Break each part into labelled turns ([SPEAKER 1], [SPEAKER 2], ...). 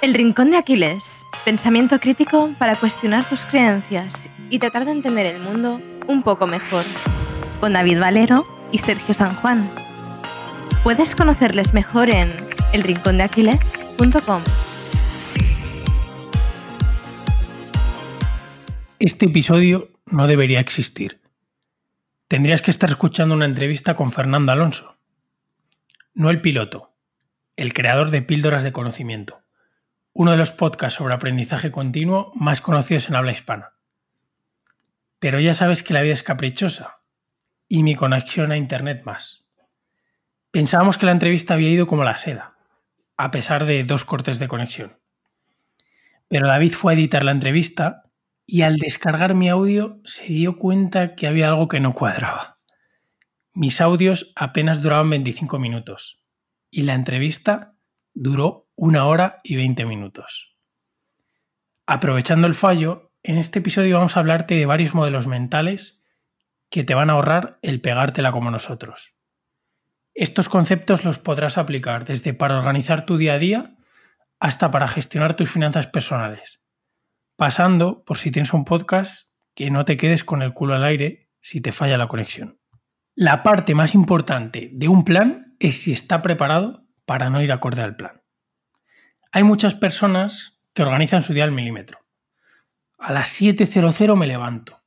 [SPEAKER 1] El Rincón de Aquiles. Pensamiento crítico para cuestionar tus creencias y tratar de entender el mundo un poco mejor. Con David Valero y Sergio San Juan. Puedes conocerles mejor en elrincondeaquiles.com.
[SPEAKER 2] Este episodio no debería existir. Tendrías que estar escuchando una entrevista con Fernando Alonso. No el piloto, el creador de Píldoras de Conocimiento, uno de los podcasts sobre aprendizaje continuo más conocidos en habla hispana. Pero ya sabes que la vida es caprichosa y mi conexión a Internet más. Pensábamos que la entrevista había ido como la seda, a pesar de dos cortes de conexión. Pero David fue a editar la entrevista y al descargar mi audio se dio cuenta que había algo que no cuadraba. Mis audios apenas duraban 25 minutos y la entrevista duró una hora y 20 minutos. Aprovechando el fallo, en este episodio vamos a hablarte de varios modelos mentales que te van a ahorrar el pegártela como nosotros. Estos conceptos los podrás aplicar desde para organizar tu día a día hasta para gestionar tus finanzas personales pasando por si tienes un podcast que no te quedes con el culo al aire si te falla la conexión. La parte más importante de un plan es si está preparado para no ir acorde al plan. Hay muchas personas que organizan su día al milímetro. A las 7.00 me levanto.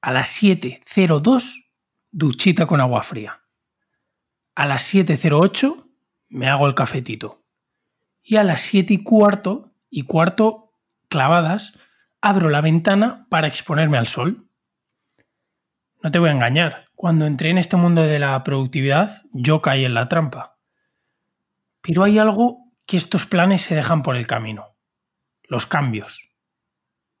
[SPEAKER 2] A las 7.02 duchita con agua fría. A las 7.08 me hago el cafetito. Y a las 7 y cuarto, y cuarto clavadas, abro la ventana para exponerme al sol. No te voy a engañar, cuando entré en este mundo de la productividad, yo caí en la trampa. Pero hay algo que estos planes se dejan por el camino. Los cambios.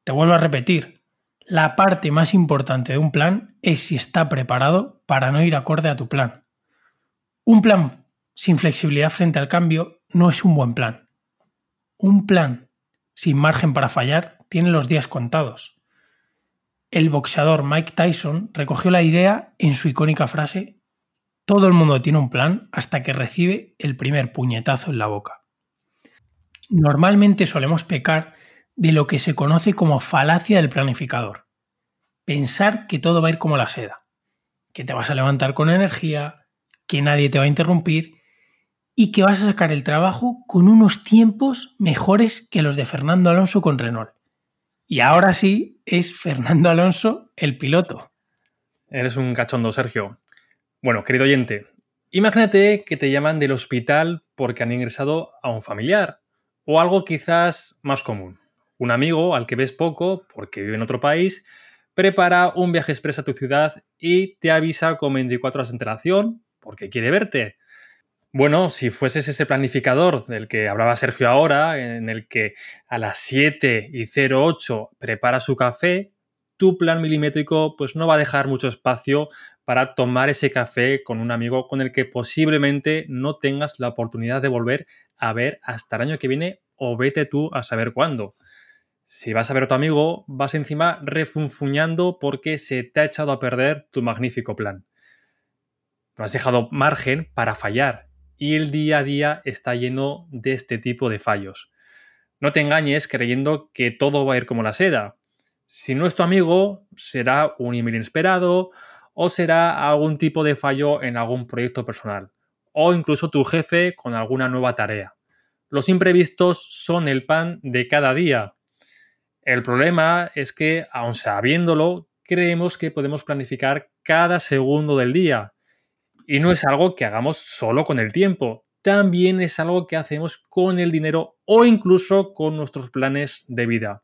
[SPEAKER 2] Te vuelvo a repetir, la parte más importante de un plan es si está preparado para no ir acorde a tu plan. Un plan sin flexibilidad frente al cambio no es un buen plan. Un plan sin margen para fallar, tiene los días contados. El boxeador Mike Tyson recogió la idea en su icónica frase Todo el mundo tiene un plan hasta que recibe el primer puñetazo en la boca. Normalmente solemos pecar de lo que se conoce como falacia del planificador. Pensar que todo va a ir como la seda, que te vas a levantar con energía, que nadie te va a interrumpir y que vas a sacar el trabajo con unos tiempos mejores que los de Fernando Alonso con Renault. Y ahora sí es Fernando Alonso el piloto.
[SPEAKER 3] Eres un cachondo, Sergio. Bueno, querido oyente, imagínate que te llaman del hospital porque han ingresado a un familiar o algo quizás más común. Un amigo al que ves poco porque vive en otro país prepara un viaje express a tu ciudad y te avisa con 24 horas de antelación porque quiere verte. Bueno, si fueses ese planificador del que hablaba Sergio ahora, en el que a las 7 y 08 prepara su café, tu plan milimétrico pues no va a dejar mucho espacio para tomar ese café con un amigo con el que posiblemente no tengas la oportunidad de volver a ver hasta el año que viene o vete tú a saber cuándo. Si vas a ver a tu amigo, vas encima refunfuñando porque se te ha echado a perder tu magnífico plan. No has dejado margen para fallar y el día a día está lleno de este tipo de fallos. No te engañes creyendo que todo va a ir como la seda. Si no es tu amigo, será un email inesperado o será algún tipo de fallo en algún proyecto personal o incluso tu jefe con alguna nueva tarea. Los imprevistos son el pan de cada día. El problema es que, aun sabiéndolo, creemos que podemos planificar cada segundo del día y no es algo que hagamos solo con el tiempo, también es algo que hacemos con el dinero o incluso con nuestros planes de vida.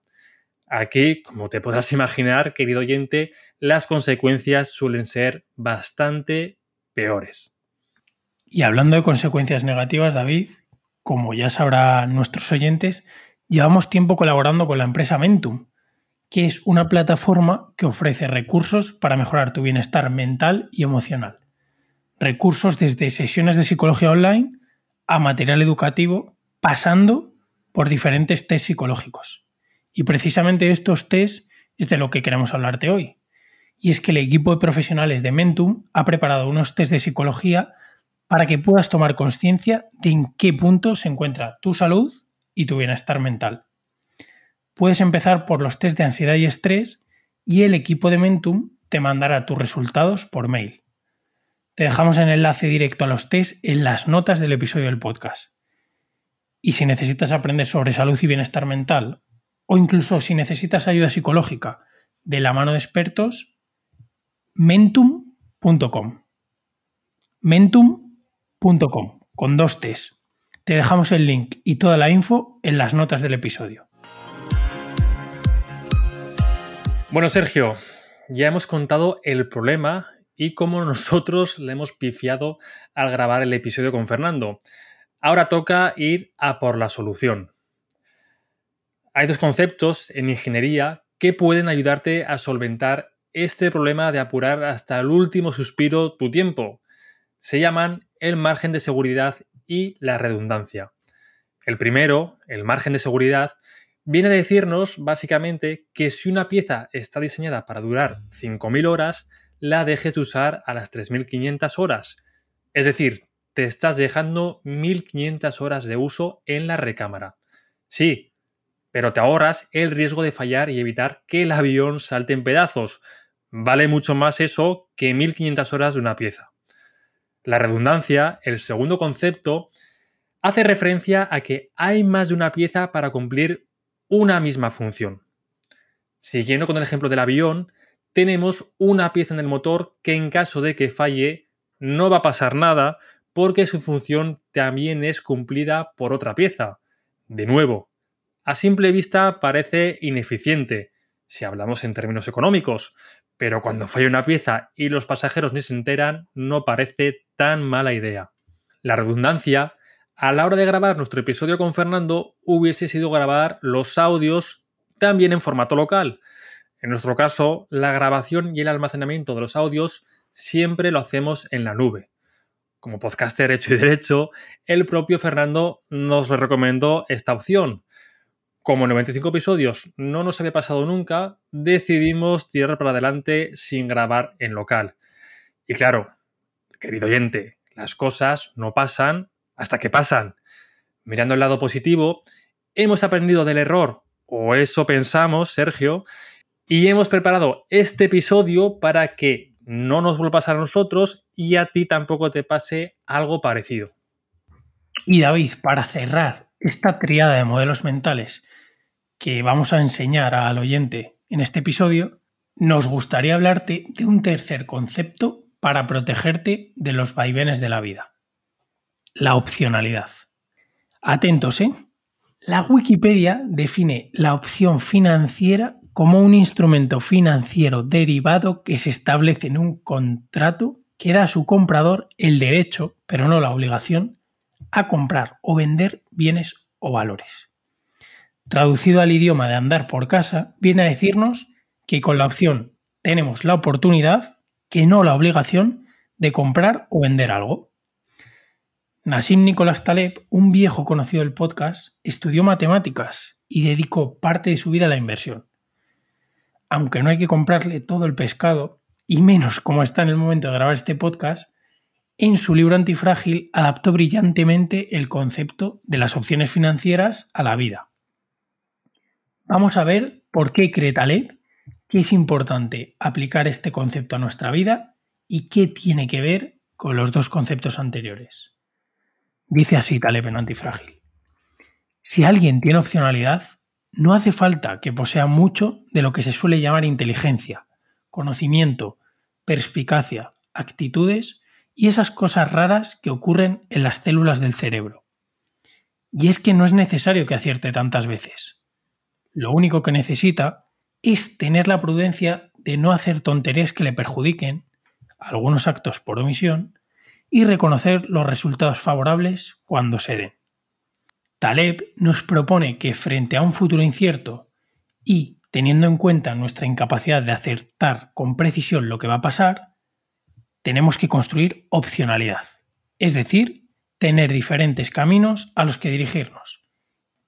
[SPEAKER 3] Aquí, como te podrás imaginar, querido oyente, las consecuencias suelen ser bastante peores.
[SPEAKER 2] Y hablando de consecuencias negativas, David, como ya sabrán nuestros oyentes, llevamos tiempo colaborando con la empresa Mentum, que es una plataforma que ofrece recursos para mejorar tu bienestar mental y emocional recursos desde sesiones de psicología online a material educativo, pasando por diferentes test psicológicos. Y precisamente estos test es de lo que queremos hablarte hoy. Y es que el equipo de profesionales de Mentum ha preparado unos test de psicología para que puedas tomar conciencia de en qué punto se encuentra tu salud y tu bienestar mental. Puedes empezar por los test de ansiedad y estrés y el equipo de Mentum te mandará tus resultados por mail. Te dejamos el enlace directo a los test en las notas del episodio del podcast. Y si necesitas aprender sobre salud y bienestar mental, o incluso si necesitas ayuda psicológica de la mano de expertos, mentum.com. Mentum.com, con dos T's. Te dejamos el link y toda la info en las notas del episodio.
[SPEAKER 3] Bueno, Sergio, ya hemos contado el problema y cómo nosotros le hemos pifiado al grabar el episodio con Fernando. Ahora toca ir a por la solución. Hay dos conceptos en ingeniería que pueden ayudarte a solventar este problema de apurar hasta el último suspiro tu tiempo. Se llaman el margen de seguridad y la redundancia. El primero, el margen de seguridad, viene a decirnos básicamente que si una pieza está diseñada para durar 5.000 horas, la dejes de usar a las 3.500 horas. Es decir, te estás dejando 1.500 horas de uso en la recámara. Sí, pero te ahorras el riesgo de fallar y evitar que el avión salte en pedazos. Vale mucho más eso que 1.500 horas de una pieza. La redundancia, el segundo concepto, hace referencia a que hay más de una pieza para cumplir una misma función. Siguiendo con el ejemplo del avión, tenemos una pieza en el motor que en caso de que falle no va a pasar nada porque su función también es cumplida por otra pieza. De nuevo, a simple vista parece ineficiente, si hablamos en términos económicos, pero cuando falla una pieza y los pasajeros ni se enteran, no parece tan mala idea. La redundancia, a la hora de grabar nuestro episodio con Fernando, hubiese sido grabar los audios también en formato local. En nuestro caso, la grabación y el almacenamiento de los audios siempre lo hacemos en la nube. Como podcaster hecho y derecho, el propio Fernando nos recomendó esta opción, como 95 episodios no nos había pasado nunca, decidimos tirar para adelante sin grabar en local. Y claro, querido oyente, las cosas no pasan hasta que pasan. Mirando el lado positivo, hemos aprendido del error, o eso pensamos, Sergio, y hemos preparado este episodio para que no nos vuelva a pasar a nosotros y a ti tampoco te pase algo parecido.
[SPEAKER 2] Y David, para cerrar esta triada de modelos mentales que vamos a enseñar al oyente en este episodio, nos gustaría hablarte de un tercer concepto para protegerte de los vaivenes de la vida. La opcionalidad. Atentos, ¿eh? La Wikipedia define la opción financiera como un instrumento financiero derivado que se establece en un contrato que da a su comprador el derecho, pero no la obligación, a comprar o vender bienes o valores traducido al idioma de andar por casa, viene a decirnos que con la opción tenemos la oportunidad, que no la obligación, de comprar o vender algo. Nassim Nicolás Taleb, un viejo conocido del podcast, estudió matemáticas y dedicó parte de su vida a la inversión. Aunque no hay que comprarle todo el pescado, y menos como está en el momento de grabar este podcast, en su libro Antifrágil adaptó brillantemente el concepto de las opciones financieras a la vida. Vamos a ver por qué cree Taleb que es importante aplicar este concepto a nuestra vida y qué tiene que ver con los dos conceptos anteriores. Dice así Taleb en Antifrágil. Si alguien tiene opcionalidad, no hace falta que posea mucho de lo que se suele llamar inteligencia, conocimiento, perspicacia, actitudes y esas cosas raras que ocurren en las células del cerebro. Y es que no es necesario que acierte tantas veces lo único que necesita es tener la prudencia de no hacer tonterías que le perjudiquen, algunos actos por omisión, y reconocer los resultados favorables cuando se den. Taleb nos propone que frente a un futuro incierto y teniendo en cuenta nuestra incapacidad de acertar con precisión lo que va a pasar, tenemos que construir opcionalidad, es decir, tener diferentes caminos a los que dirigirnos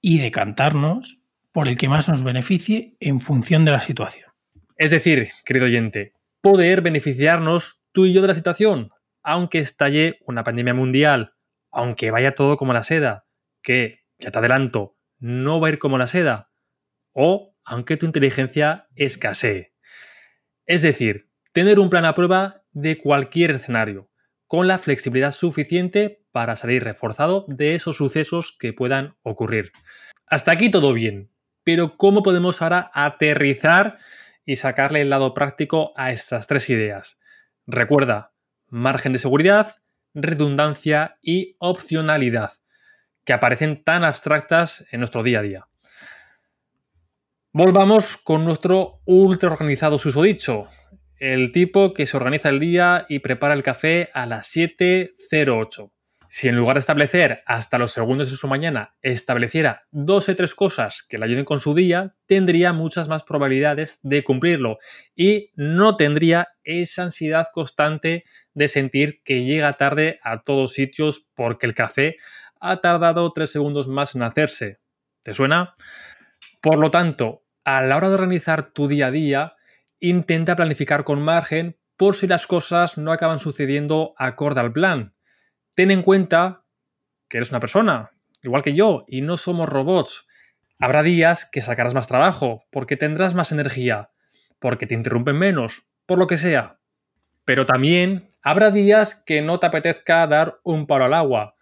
[SPEAKER 2] y decantarnos por el que más nos beneficie en función de la situación.
[SPEAKER 3] Es decir, querido oyente, poder beneficiarnos tú y yo de la situación, aunque estalle una pandemia mundial, aunque vaya todo como la seda, que, ya te adelanto, no va a ir como la seda, o aunque tu inteligencia escasee. Es decir, tener un plan a prueba de cualquier escenario, con la flexibilidad suficiente para salir reforzado de esos sucesos que puedan ocurrir. Hasta aquí todo bien, pero ¿cómo podemos ahora aterrizar y sacarle el lado práctico a estas tres ideas? Recuerda, margen de seguridad, redundancia y opcionalidad, que aparecen tan abstractas en nuestro día a día. Volvamos con nuestro ultra organizado susodicho, el tipo que se organiza el día y prepara el café a las 7.08. Si en lugar de establecer hasta los segundos de su mañana estableciera dos o tres cosas que le ayuden con su día, tendría muchas más probabilidades de cumplirlo y no tendría esa ansiedad constante de sentir que llega tarde a todos sitios porque el café ha tardado tres segundos más en hacerse. ¿Te suena? Por lo tanto, a la hora de organizar tu día a día, intenta planificar con margen por si las cosas no acaban sucediendo acorde al plan ten en cuenta que eres una persona, igual que yo, y no somos robots. Habrá días que sacarás más trabajo, porque tendrás más energía, porque te interrumpen menos, por lo que sea. Pero también habrá días que no te apetezca dar un palo al agua.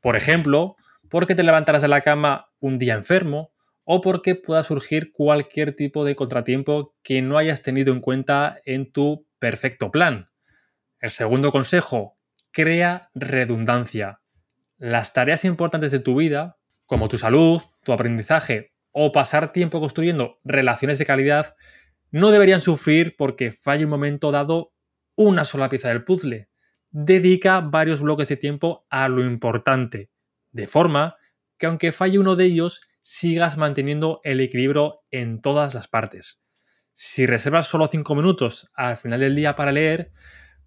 [SPEAKER 3] Por ejemplo, porque te levantarás de la cama un día enfermo o porque pueda surgir cualquier tipo de contratiempo que no hayas tenido en cuenta en tu perfecto plan. El segundo consejo crea redundancia. Las tareas importantes de tu vida, como tu salud, tu aprendizaje o pasar tiempo construyendo relaciones de calidad, no deberían sufrir porque falle un momento dado una sola pieza del puzzle. Dedica varios bloques de tiempo a lo importante, de forma que aunque falle uno de ellos, sigas manteniendo el equilibrio en todas las partes. Si reservas solo 5 minutos al final del día para leer,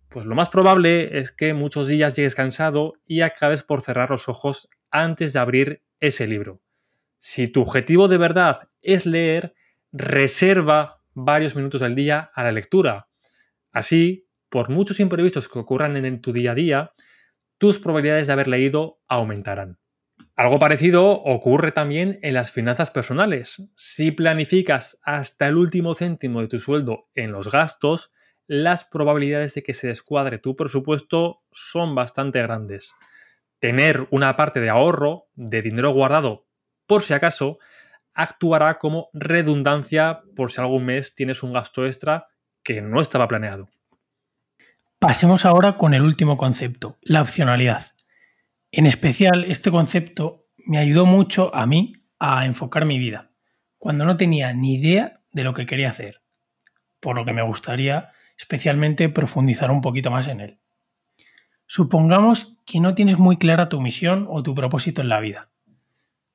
[SPEAKER 3] pues lo más probable es que muchos días llegues cansado y acabes por cerrar los ojos antes de abrir ese libro. Si tu objetivo de verdad es leer, reserva varios minutos al día a la lectura. Así, por muchos imprevistos que ocurran en tu día a día, tus probabilidades de haber leído aumentarán. Algo parecido ocurre también en las finanzas personales. Si planificas hasta el último céntimo de tu sueldo en los gastos, las probabilidades de que se descuadre tu presupuesto son bastante grandes. Tener una parte de ahorro, de dinero guardado, por si acaso, actuará como redundancia por si algún mes tienes un gasto extra que no estaba planeado.
[SPEAKER 2] Pasemos ahora con el último concepto, la opcionalidad. En especial, este concepto me ayudó mucho a mí a enfocar mi vida, cuando no tenía ni idea de lo que quería hacer, por lo que me gustaría especialmente profundizar un poquito más en él. Supongamos que no tienes muy clara tu misión o tu propósito en la vida.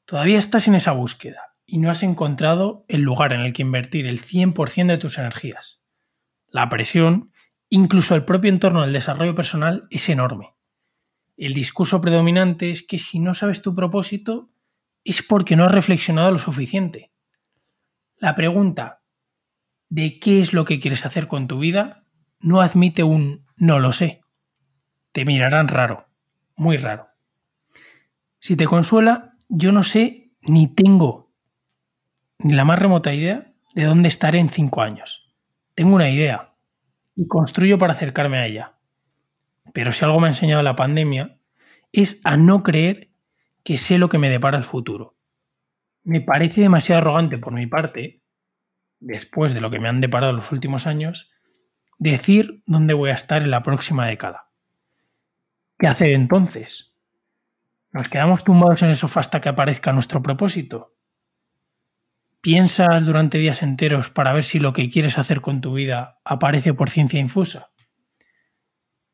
[SPEAKER 2] Todavía estás en esa búsqueda y no has encontrado el lugar en el que invertir el 100% de tus energías. La presión, incluso el propio entorno del desarrollo personal, es enorme. El discurso predominante es que si no sabes tu propósito es porque no has reflexionado lo suficiente. La pregunta de qué es lo que quieres hacer con tu vida, no admite un no lo sé. Te mirarán raro, muy raro. Si te consuela, yo no sé ni tengo ni la más remota idea de dónde estaré en cinco años. Tengo una idea y construyo para acercarme a ella. Pero si algo me ha enseñado la pandemia es a no creer que sé lo que me depara el futuro. Me parece demasiado arrogante por mi parte después de lo que me han deparado los últimos años, decir dónde voy a estar en la próxima década. ¿Qué hacer entonces? ¿Nos quedamos tumbados en el sofá hasta que aparezca nuestro propósito? ¿Piensas durante días enteros para ver si lo que quieres hacer con tu vida aparece por ciencia infusa?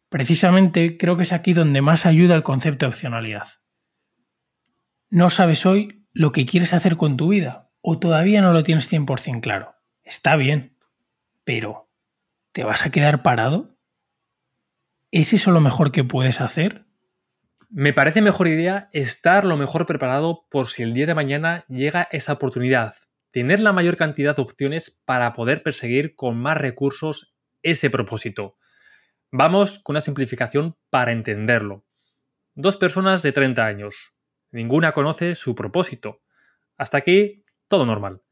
[SPEAKER 2] Precisamente creo que es aquí donde más ayuda el concepto de opcionalidad. No sabes hoy lo que quieres hacer con tu vida o todavía no lo tienes 100% claro. Está bien, pero ¿te vas a quedar parado? ¿Es eso lo mejor que puedes hacer?
[SPEAKER 3] Me parece mejor idea estar lo mejor preparado por si el día de mañana llega esa oportunidad, tener la mayor cantidad de opciones para poder perseguir con más recursos ese propósito. Vamos con una simplificación para entenderlo. Dos personas de 30 años. Ninguna conoce su propósito. Hasta aquí, todo normal.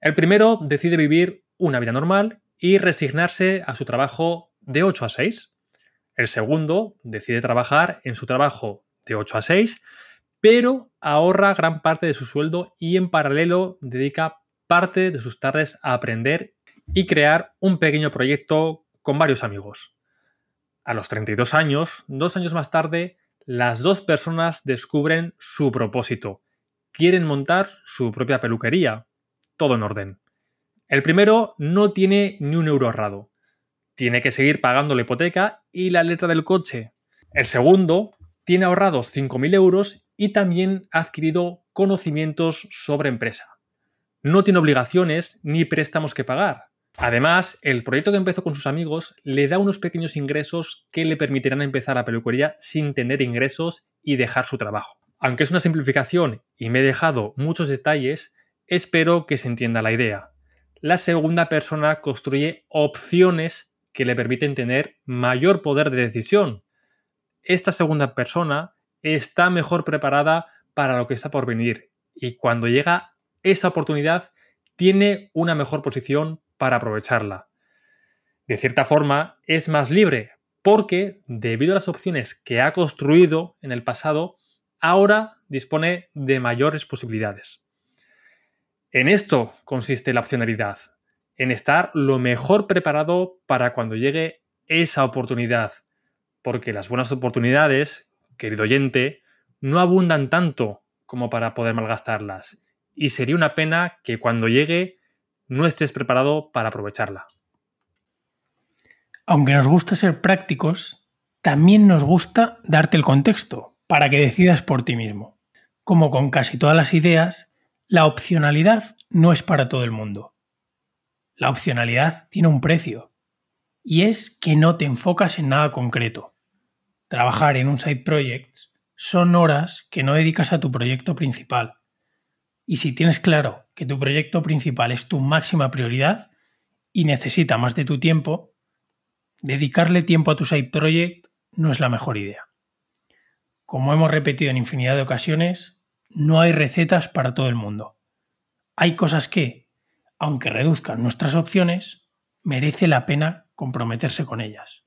[SPEAKER 3] El primero decide vivir una vida normal y resignarse a su trabajo de 8 a 6. El segundo decide trabajar en su trabajo de 8 a 6, pero ahorra gran parte de su sueldo y en paralelo dedica parte de sus tardes a aprender y crear un pequeño proyecto con varios amigos. A los 32 años, dos años más tarde, las dos personas descubren su propósito. Quieren montar su propia peluquería. Todo en orden. El primero no tiene ni un euro ahorrado. Tiene que seguir pagando la hipoteca y la letra del coche. El segundo tiene ahorrados 5.000 euros y también ha adquirido conocimientos sobre empresa. No tiene obligaciones ni préstamos que pagar. Además, el proyecto que empezó con sus amigos le da unos pequeños ingresos que le permitirán empezar la peluquería sin tener ingresos y dejar su trabajo. Aunque es una simplificación y me he dejado muchos detalles, espero que se entienda la idea la segunda persona construye opciones que le permiten tener mayor poder de decisión. Esta segunda persona está mejor preparada para lo que está por venir y cuando llega esa oportunidad tiene una mejor posición para aprovecharla. De cierta forma, es más libre porque, debido a las opciones que ha construido en el pasado, ahora dispone de mayores posibilidades. En esto consiste la opcionalidad, en estar lo mejor preparado para cuando llegue esa oportunidad, porque las buenas oportunidades, querido oyente, no abundan tanto como para poder malgastarlas, y sería una pena que cuando llegue no estés preparado para aprovecharla.
[SPEAKER 2] Aunque nos gusta ser prácticos, también nos gusta darte el contexto para que decidas por ti mismo. Como con casi todas las ideas, la opcionalidad no es para todo el mundo. La opcionalidad tiene un precio y es que no te enfocas en nada concreto. Trabajar en un side project son horas que no dedicas a tu proyecto principal. Y si tienes claro que tu proyecto principal es tu máxima prioridad y necesita más de tu tiempo, dedicarle tiempo a tu side project no es la mejor idea. Como hemos repetido en infinidad de ocasiones, no hay recetas para todo el mundo. Hay cosas que, aunque reduzcan nuestras opciones, merece la pena comprometerse con ellas.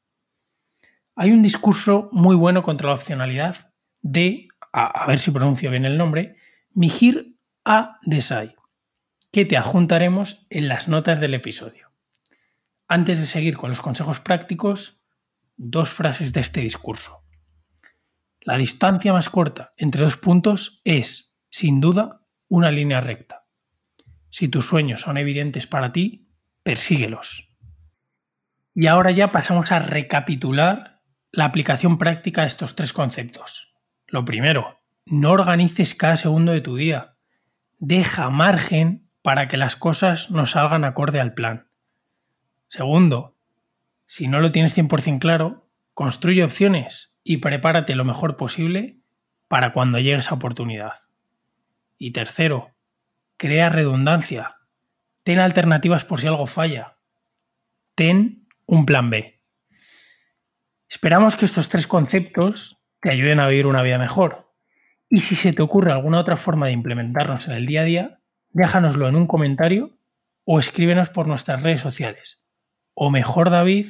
[SPEAKER 2] Hay un discurso muy bueno contra la opcionalidad de, a, ver si pronuncio bien el nombre, Mihir A. Desai, que te adjuntaremos en las notas del episodio. Antes de seguir con los consejos prácticos, dos frases de este discurso. La distancia más corta entre dos puntos es, sin duda, una línea recta. Si tus sueños son evidentes para ti, persíguelos. Y ahora ya pasamos a recapitular la aplicación práctica de estos tres conceptos. Lo primero, no organices cada segundo de tu día. Deja margen para que las cosas no salgan acorde al plan. Segundo, si no lo tienes 100% claro, construye opciones y prepárate lo mejor posible para cuando llegue esa oportunidad. Y tercero, crea redundancia. Ten alternativas por si algo falla. Ten un plan B. Esperamos que estos tres conceptos te ayuden a vivir una vida mejor. Y si se te ocurre alguna otra forma de implementarnos en el día a día, déjanoslo en un comentario o escríbenos por nuestras redes sociales. O mejor, David,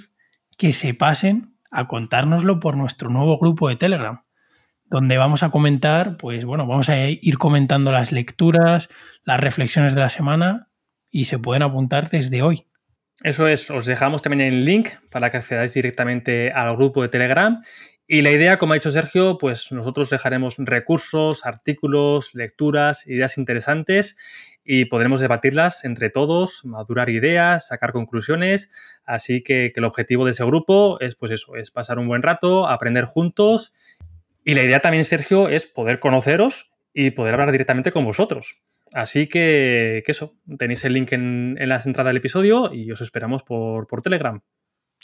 [SPEAKER 2] que se pasen a contárnoslo por nuestro nuevo grupo de Telegram, donde vamos a comentar, pues bueno, vamos a ir comentando las lecturas, las reflexiones de la semana y se pueden apuntar desde hoy.
[SPEAKER 3] Eso es, os dejamos también el link para que accedáis directamente al grupo de Telegram. Y la idea, como ha dicho Sergio, pues nosotros dejaremos recursos, artículos, lecturas, ideas interesantes y podremos debatirlas entre todos, madurar ideas, sacar conclusiones. Así que, el objetivo de ese grupo es, pues eso, es pasar un buen rato, aprender juntos. Y la idea también, Sergio, es poder conoceros y poder hablar directamente con vosotros. Así que, eso, tenéis el link en, en las entradas del episodio y os esperamos por, por Telegram.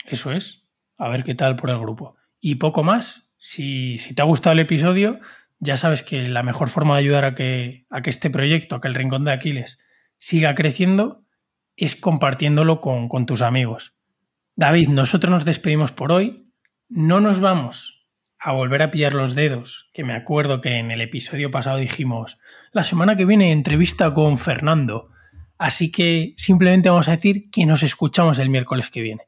[SPEAKER 2] Eso es. A ver qué tal por el grupo. Y poco más. Si, si te ha gustado el episodio, ya sabes que la mejor forma de ayudar a que, a que este proyecto, a que el Rincón de Aquiles siga creciendo, es compartiéndolo con, con tus amigos. David, nosotros nos despedimos por hoy. No nos vamos a volver a pillar los dedos, que me acuerdo que en el episodio pasado dijimos, la semana que viene entrevista con Fernando. Así que simplemente vamos a decir que nos escuchamos el miércoles que viene.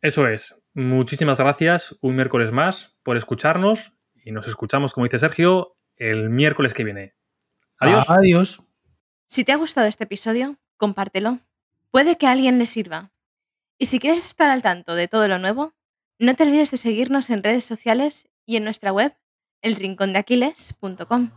[SPEAKER 3] Eso es. Muchísimas gracias un miércoles más por escucharnos y nos escuchamos, como dice Sergio, el miércoles que viene. Adiós.
[SPEAKER 2] Adiós.
[SPEAKER 1] Si te ha gustado este episodio, compártelo. Puede que a alguien le sirva. Y si quieres estar al tanto de todo lo nuevo, no te olvides de seguirnos en redes sociales y en nuestra web, elrincondeaquiles.com.